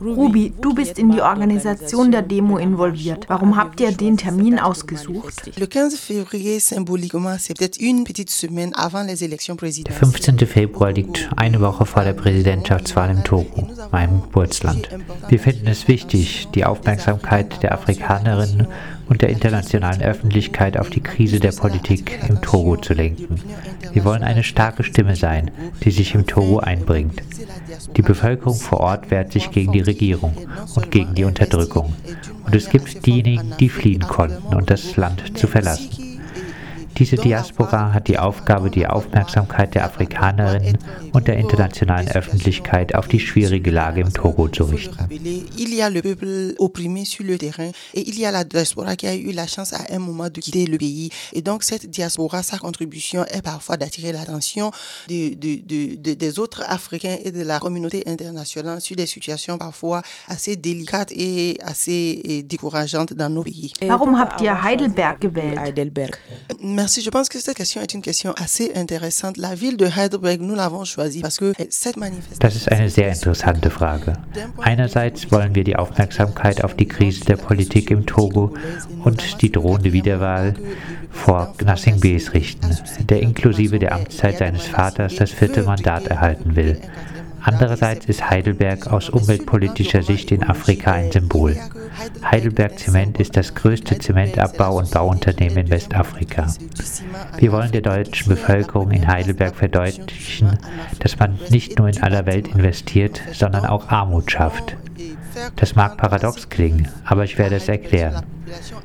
Ruby, du bist in die Organisation der Demo involviert. Warum habt ihr den Termin ausgesucht? Der 15. Februar liegt eine Woche vor der Präsidentschaftswahl im Togo, meinem Geburtsland. Wir finden es wichtig, die Aufmerksamkeit der Afrikanerinnen und der internationalen Öffentlichkeit auf die Krise der Politik im Togo zu lenken. Wir wollen eine starke Stimme sein, die sich im Togo einbringt. Die Bevölkerung vor Ort wehrt sich gegen die Regierung und gegen die Unterdrückung. Und es gibt diejenigen, die fliehen konnten und das Land zu verlassen. Diese Diaspora hat die Aufgabe, die Aufmerksamkeit der Afrikanerinnen und der internationalen Öffentlichkeit auf die schwierige Lage im Togo zu richten. Il y a le peuple opprimé sur le terrain et il y a la diaspora qui a eu la chance à un moment de quitter le pays. Et donc cette diaspora, sa contribution est parfois d'attirer l'attention de, de, de, des autres Africains et de la communauté internationale sur des situations parfois assez délicates et assez décourageantes dans nos pays. Warum habt ihr Heidelberg gewählt? Heidelberg. Merci. Je pense que cette question est une question assez intéressante. La ville de Heidelberg, nous l'avons choisie parce que cette manifestation. Das ist eine sehr interessante Frage. Einerseits wollen wir die Aufmerksamkeit auf die Krise der Politik im Togo und die drohende Wiederwahl vor Gnassingbees richten, der inklusive der Amtszeit seines Vaters das vierte Mandat erhalten will. Andererseits ist Heidelberg aus umweltpolitischer Sicht in Afrika ein Symbol. Heidelberg Zement ist das größte Zementabbau- und Bauunternehmen in Westafrika. Wir wollen der deutschen Bevölkerung in Heidelberg verdeutlichen, dass man nicht nur in aller Welt investiert, sondern auch Armut schafft. Das mag paradox klingen, aber ich werde es erklären.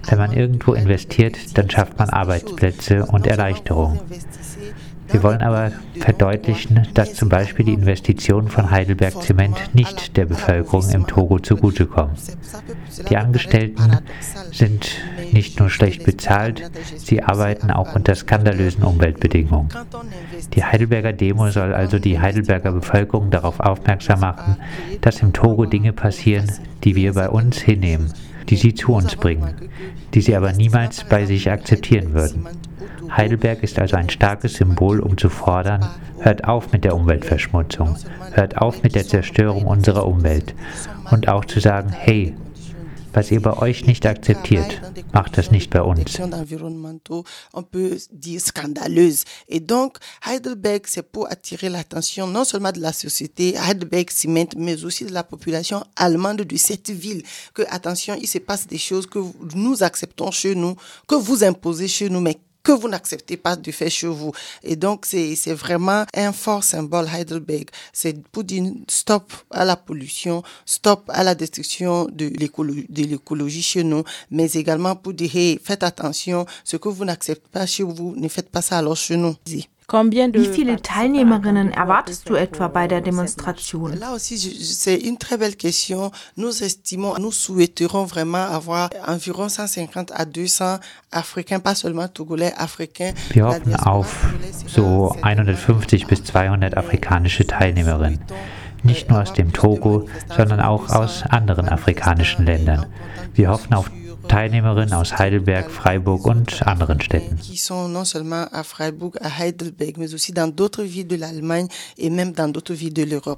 Wenn man irgendwo investiert, dann schafft man Arbeitsplätze und Erleichterung. Wir wollen aber verdeutlichen, dass zum Beispiel die Investitionen von Heidelberg Zement nicht der Bevölkerung im Togo zugutekommen. Die Angestellten sind nicht nur schlecht bezahlt, sie arbeiten auch unter skandalösen Umweltbedingungen. Die Heidelberger Demo soll also die Heidelberger Bevölkerung darauf aufmerksam machen, dass im Togo Dinge passieren, die wir bei uns hinnehmen, die sie zu uns bringen, die sie aber niemals bei sich akzeptieren würden. Heidelberg ist also ein starkes Symbol, um zu fordern, hört auf mit der Umweltverschmutzung, hört auf mit der Zerstörung unserer Umwelt und auch zu sagen, hey, was ihr bei euch nicht akzeptiert, macht das nicht bei uns. Et donc, Heidelberg, c'est pour attirer l'attention non seulement de la société Heidelberg Cement, mais aussi de la population allemande de cette ville. Que, attention, il se passe des choses que nous acceptons chez nous, que vous imposez chez nous, mais que vous n'acceptez pas de faire chez vous. Et donc, c'est vraiment un fort symbole Heidelberg. C'est pour dire stop à la pollution, stop à la destruction de l'écologie chez nous, mais également pour dire, hey, faites attention, ce que vous n'acceptez pas chez vous, ne faites pas ça alors chez nous. Wie viele Teilnehmerinnen erwartest du etwa bei der Demonstration? Là aussi, c'est une très belle question. Nous estimons, nous souhaiterons vraiment avoir environ 150 à 200 Africains, pas seulement Togolais, Africains. Wir hoffen auf so 150 bis 200 afrikanische Teilnehmerinnen. Nicht nur aus dem Togo, sondern auch aus anderen afrikanischen Ländern. Wir hoffen auf Teilnehmerinnen aus Heidelberg, Freiburg und anderen Städten.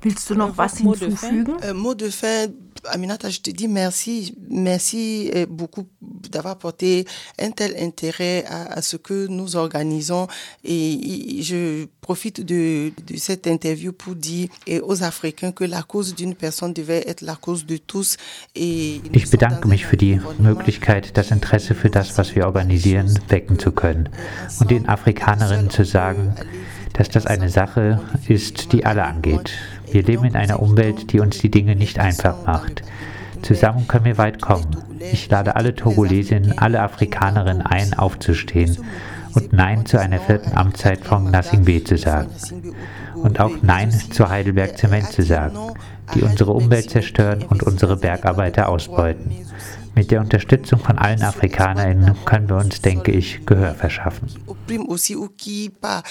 Willst du noch was hinzufügen? Euh, mot de fin, Aminata, je te dis merci, merci beaucoup d'avoir porté un tel intérêt à, à, ce que nous organisons et je profite de, de cette interview pour dire aux Africains que la cause d'une personne devait être la cause de tous. Et ich bedanke mich für die Möglichkeit, das Interesse für das, was wir organisieren, wecken zu können und den Afrikanerinnen zu sagen, dass das eine Sache ist, die alle angeht. Wir leben in einer Umwelt, die uns die Dinge nicht einfach macht. Zusammen können wir weit kommen. Ich lade alle Togolesinnen, alle Afrikanerinnen ein, aufzustehen und Nein zu einer vierten Amtszeit von Nothing B zu sagen. Und auch Nein zu Heidelberg Zement zu sagen, die unsere Umwelt zerstören und unsere Bergarbeiter ausbeuten. Mit der Unterstützung von allen AfrikanerInnen können wir uns, denke ich, Gehör verschaffen. aussi ou qui pas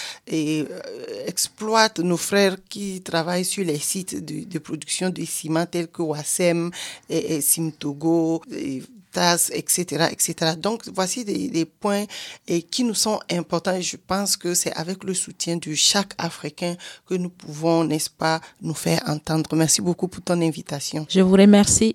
exploite nos frères qui travaillent sur les sites de, de production de ciment tels que Wassem et, et Simtogo. Et etc., etc. Donc, voici des, des points et qui nous sont importants et je pense que c'est avec le soutien de chaque Africain que nous pouvons, n'est-ce pas, nous faire entendre. Merci beaucoup pour ton invitation. Je vous remercie.